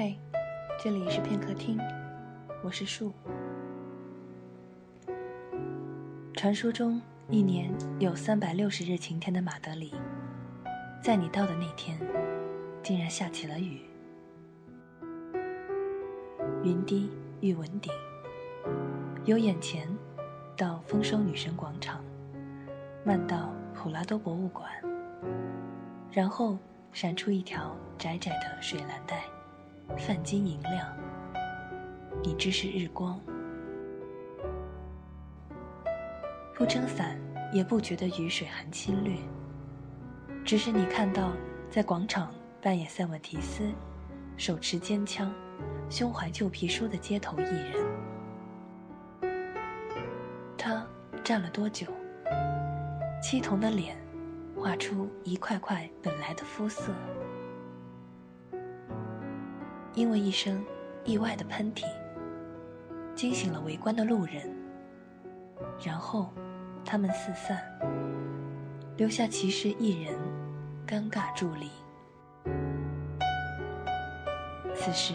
嘿，这里是片刻听，我是树。传说中，一年有三百六十日晴天的马德里，在你到的那天，竟然下起了雨。云低玉文顶，由眼前到丰收女神广场，漫到普拉多博物馆，然后闪出一条窄窄的水蓝带。泛金银亮，你知是日光。不撑伞也不觉得雨水寒侵略，只是你看到在广场扮演塞万提斯、手持尖枪、胸怀旧皮书的街头艺人。他站了多久？漆铜的脸，画出一块块本来的肤色。因为一声意外的喷嚏，惊醒了围观的路人。然后，他们四散，留下骑士一人，尴尬伫立。此时，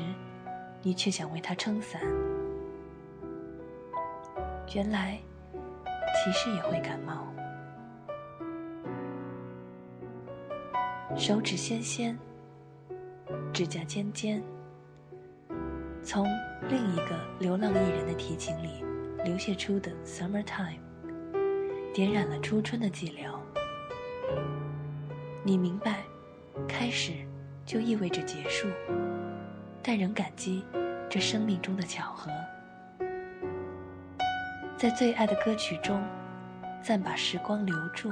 你却想为他撑伞。原来，骑士也会感冒。手指纤纤，指甲尖尖。从另一个流浪艺人的提琴里流泻出的《Summertime》，点染了初春的寂寥。你明白，开始就意味着结束，但仍感激这生命中的巧合。在最爱的歌曲中，暂把时光留住，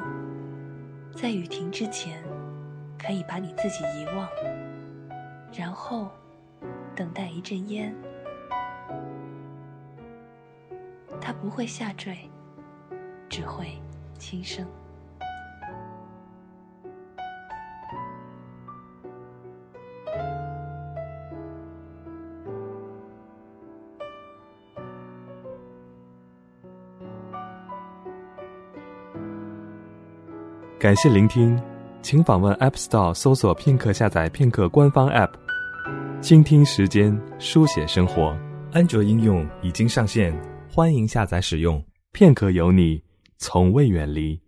在雨停之前，可以把你自己遗忘，然后。等待一阵烟，它不会下坠，只会轻声。感谢聆听，请访问 App Store 搜索片刻下载片刻官方 App。倾听时间，书写生活。安卓应用已经上线，欢迎下载使用。片刻有你，从未远离。